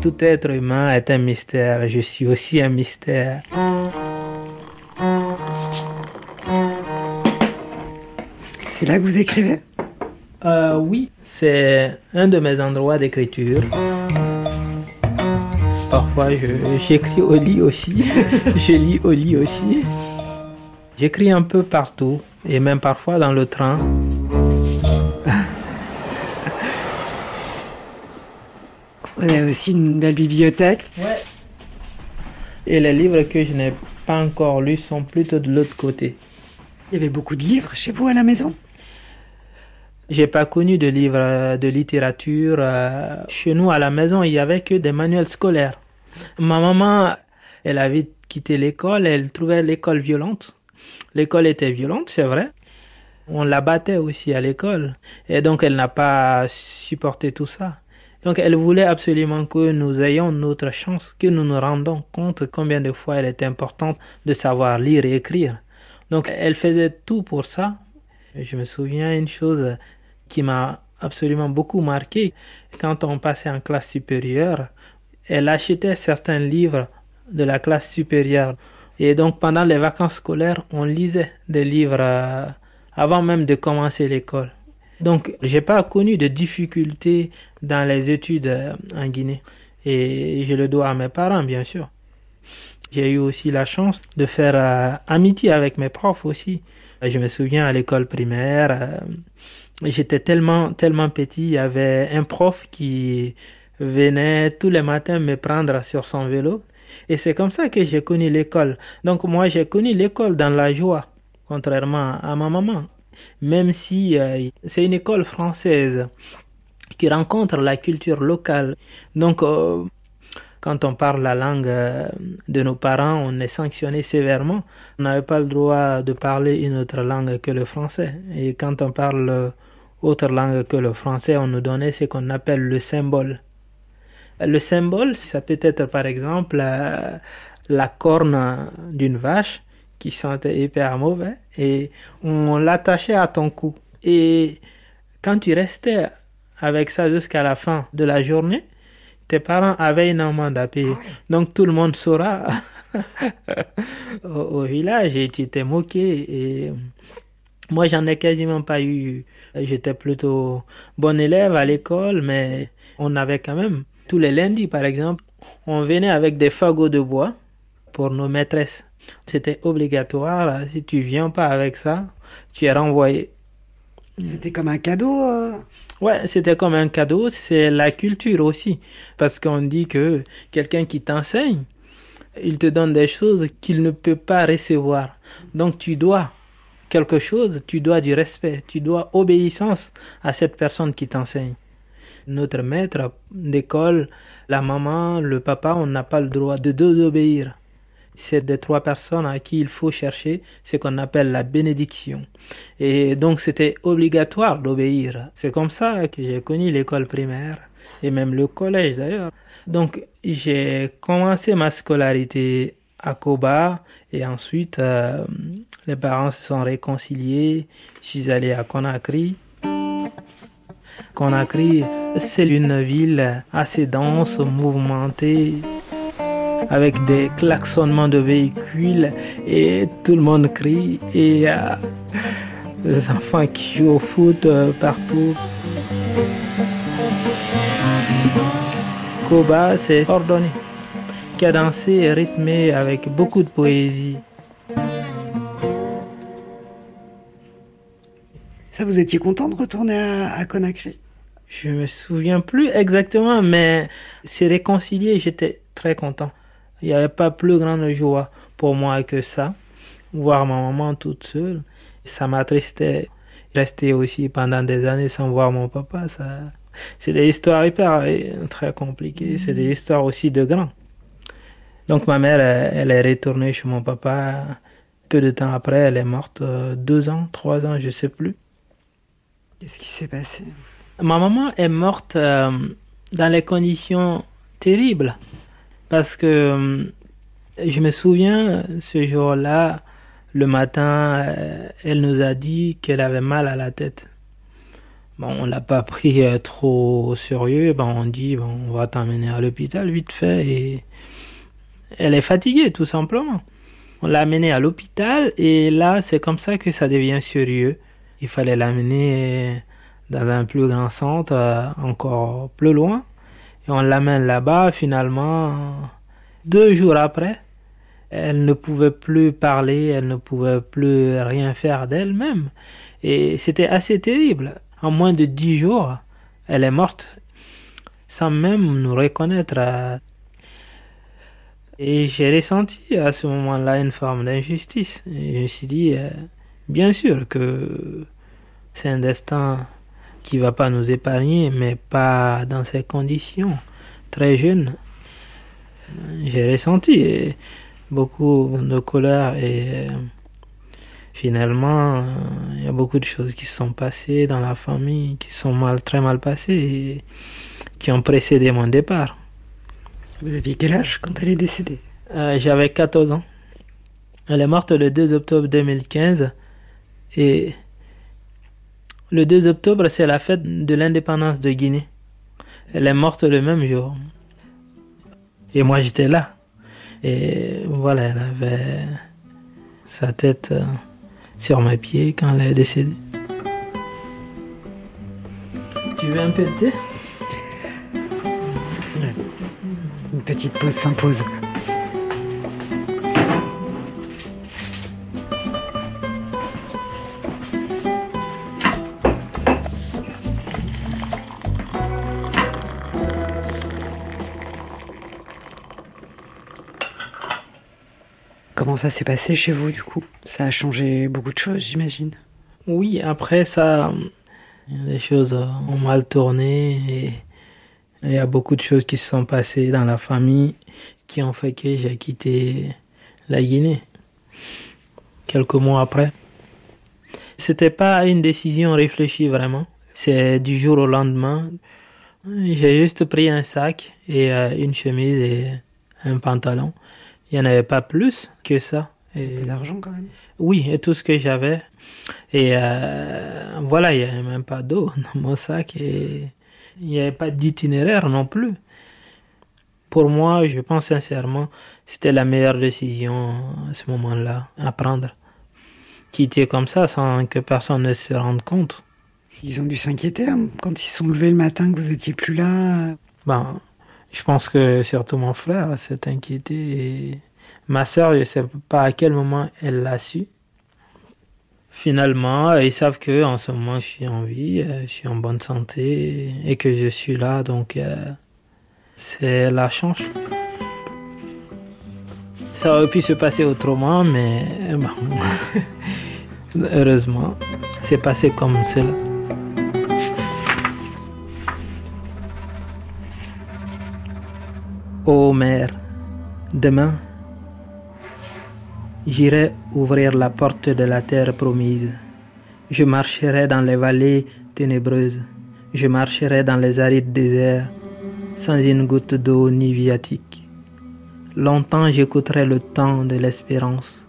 Tout être humain est un mystère. Je suis aussi un mystère. C'est là que vous écrivez? Euh, oui, c'est un de mes endroits d'écriture. Parfois, j'écris au lit aussi. je lis au lit aussi. J'écris un peu partout et même parfois dans le train. Vous avez aussi une belle bibliothèque. Et les livres que je n'ai pas encore lus sont plutôt de l'autre côté. Il y avait beaucoup de livres chez vous à la maison? J'ai pas connu de livres euh, de littérature. euh, Chez nous, à la maison, il y avait que des manuels scolaires. Ma maman, elle avait quitté l'école, elle trouvait l'école violente. L'école était violente, c'est vrai. On la battait aussi à l'école. Et donc, elle n'a pas supporté tout ça. Donc, elle voulait absolument que nous ayons notre chance, que nous nous rendons compte combien de fois elle est importante de savoir lire et écrire. Donc, elle faisait tout pour ça. Je me souviens une chose qui m'a absolument beaucoup marqué. Quand on passait en classe supérieure, elle achetait certains livres de la classe supérieure. Et donc pendant les vacances scolaires, on lisait des livres euh, avant même de commencer l'école. Donc j'ai pas connu de difficultés dans les études euh, en Guinée. Et je le dois à mes parents, bien sûr. J'ai eu aussi la chance de faire euh, amitié avec mes profs aussi. Je me souviens à l'école primaire, euh, J'étais tellement, tellement petit, il y avait un prof qui venait tous les matins me prendre sur son vélo. Et c'est comme ça que j'ai connu l'école. Donc moi, j'ai connu l'école dans la joie, contrairement à ma maman. Même si euh, c'est une école française qui rencontre la culture locale. Donc, euh, quand on parle la langue euh, de nos parents, on est sanctionné sévèrement. On n'avait pas le droit de parler une autre langue que le français. Et quand on parle autre langue que le français, on nous donnait ce qu'on appelle le symbole. Le symbole, ça peut être par exemple la corne d'une vache qui sentait hyper mauvais et on l'attachait à ton cou. Et quand tu restais avec ça jusqu'à la fin de la journée, tes parents avaient une amende à payer. Donc tout le monde saura au, au village et tu t'es moqué. Et moi, j'en ai quasiment pas eu. J'étais plutôt bon élève à l'école, mais on avait quand même, tous les lundis par exemple, on venait avec des fagots de bois pour nos maîtresses. C'était obligatoire. Si tu viens pas avec ça, tu es renvoyé. C'était comme un cadeau. euh. Ouais, c'était comme un cadeau, c'est la culture aussi. Parce qu'on dit que quelqu'un qui t'enseigne, il te donne des choses qu'il ne peut pas recevoir. Donc tu dois quelque chose, tu dois du respect, tu dois obéissance à cette personne qui t'enseigne. Notre maître d'école, la maman, le papa, on n'a pas le droit de désobéir. C'est des trois personnes à qui il faut chercher ce qu'on appelle la bénédiction. Et donc c'était obligatoire d'obéir. C'est comme ça que j'ai connu l'école primaire et même le collège d'ailleurs. Donc j'ai commencé ma scolarité à Koba et ensuite euh, les parents se sont réconciliés. Je suis allé à Conakry. Conakry, c'est une ville assez dense, mouvementée, avec des klaxonnements de véhicules et tout le monde crie et euh, les enfants qui jouent au foot euh, partout. Koba, c'est ordonné, cadencé et rythmé avec beaucoup de poésie. Ça, vous étiez content de retourner à, à Conakry? Je me souviens plus exactement, mais c'est réconcilié, j'étais très content. Il n'y avait pas plus grande joie pour moi que ça. Voir ma maman toute seule, ça m'attristait. Rester aussi pendant des années sans voir mon papa, ça, c'est des histoires hyper euh, très compliquées. C'est des histoires aussi de grands. Donc ma mère, elle, elle est retournée chez mon papa. Peu de temps après, elle est morte. euh, deux ans, trois ans, je sais plus. Qu'est-ce qui s'est passé? Ma maman est morte euh, dans les conditions terribles parce que euh, je me souviens ce jour-là, le matin, euh, elle nous a dit qu'elle avait mal à la tête. Bon, on l'a pas pris euh, trop sérieux. Ben, on dit, bon, on va t'emmener à l'hôpital vite fait. Et elle est fatiguée, tout simplement. On l'a amenée à l'hôpital et là, c'est comme ça que ça devient sérieux. Il fallait l'amener dans un plus grand centre, encore plus loin. Et on l'amène là-bas, finalement, deux jours après, elle ne pouvait plus parler, elle ne pouvait plus rien faire d'elle-même. Et c'était assez terrible. En moins de dix jours, elle est morte sans même nous reconnaître. Et j'ai ressenti à ce moment-là une forme d'injustice. Je me suis dit, euh, bien sûr que c'est un destin qui va pas nous épargner, mais pas dans ces conditions. Très jeune, j'ai ressenti beaucoup de colère et finalement, il y a beaucoup de choses qui se sont passées dans la famille, qui sont mal, très mal passées et qui ont précédé mon départ. Vous aviez quel âge quand elle est décédée? Euh, J'avais 14 ans. Elle est morte le 2 octobre 2015 et le 2 octobre, c'est la fête de l'indépendance de Guinée. Elle est morte le même jour. Et moi, j'étais là. Et voilà, elle avait sa tête euh, sur mes pieds quand elle est décédée. Tu veux un peu Une petite pause s'impose. Comment ça s'est passé chez vous du coup? Ça a changé beaucoup de choses, j'imagine. Oui, après ça, les choses ont mal tourné et il y a beaucoup de choses qui se sont passées dans la famille qui ont fait que j'ai quitté la Guinée quelques mois après. C'était pas une décision réfléchie vraiment. C'est du jour au lendemain. J'ai juste pris un sac et euh, une chemise et un pantalon. Il n'y en avait pas plus que ça. Et l'argent quand même Oui, et tout ce que j'avais. Et euh, voilà, il n'y avait même pas d'eau dans mon sac et il n'y avait pas d'itinéraire non plus. Pour moi, je pense sincèrement, c'était la meilleure décision à ce moment-là à prendre. Quitter comme ça sans que personne ne se rende compte. Ils ont dû s'inquiéter hein, quand ils se sont levés le matin que vous étiez plus là. Ben, je pense que surtout mon frère s'est inquiété et ma soeur, je ne sais pas à quel moment elle l'a su. Finalement, ils savent que en ce moment je suis en vie, euh, je suis en bonne santé et que je suis là, donc euh, c'est la chance. Ça aurait pu se passer autrement, mais bon, heureusement, c'est passé comme cela. Ô mère, demain, j'irai ouvrir la porte de la terre promise. Je marcherai dans les vallées ténébreuses. Je marcherai dans les arides déserts, sans une goutte d'eau ni viatique. Longtemps j'écouterai le temps de l'espérance.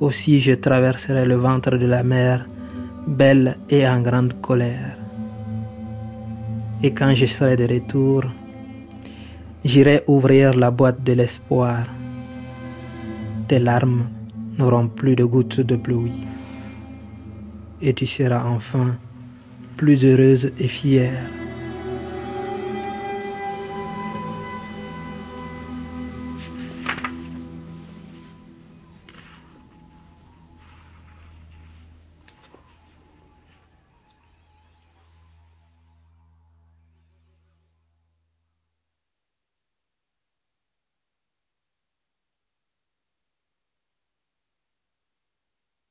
Aussi je traverserai le ventre de la mer, belle et en grande colère. Et quand je serai de retour, J'irai ouvrir la boîte de l'espoir. Tes larmes n'auront plus de gouttes de pluie. Et tu seras enfin plus heureuse et fière.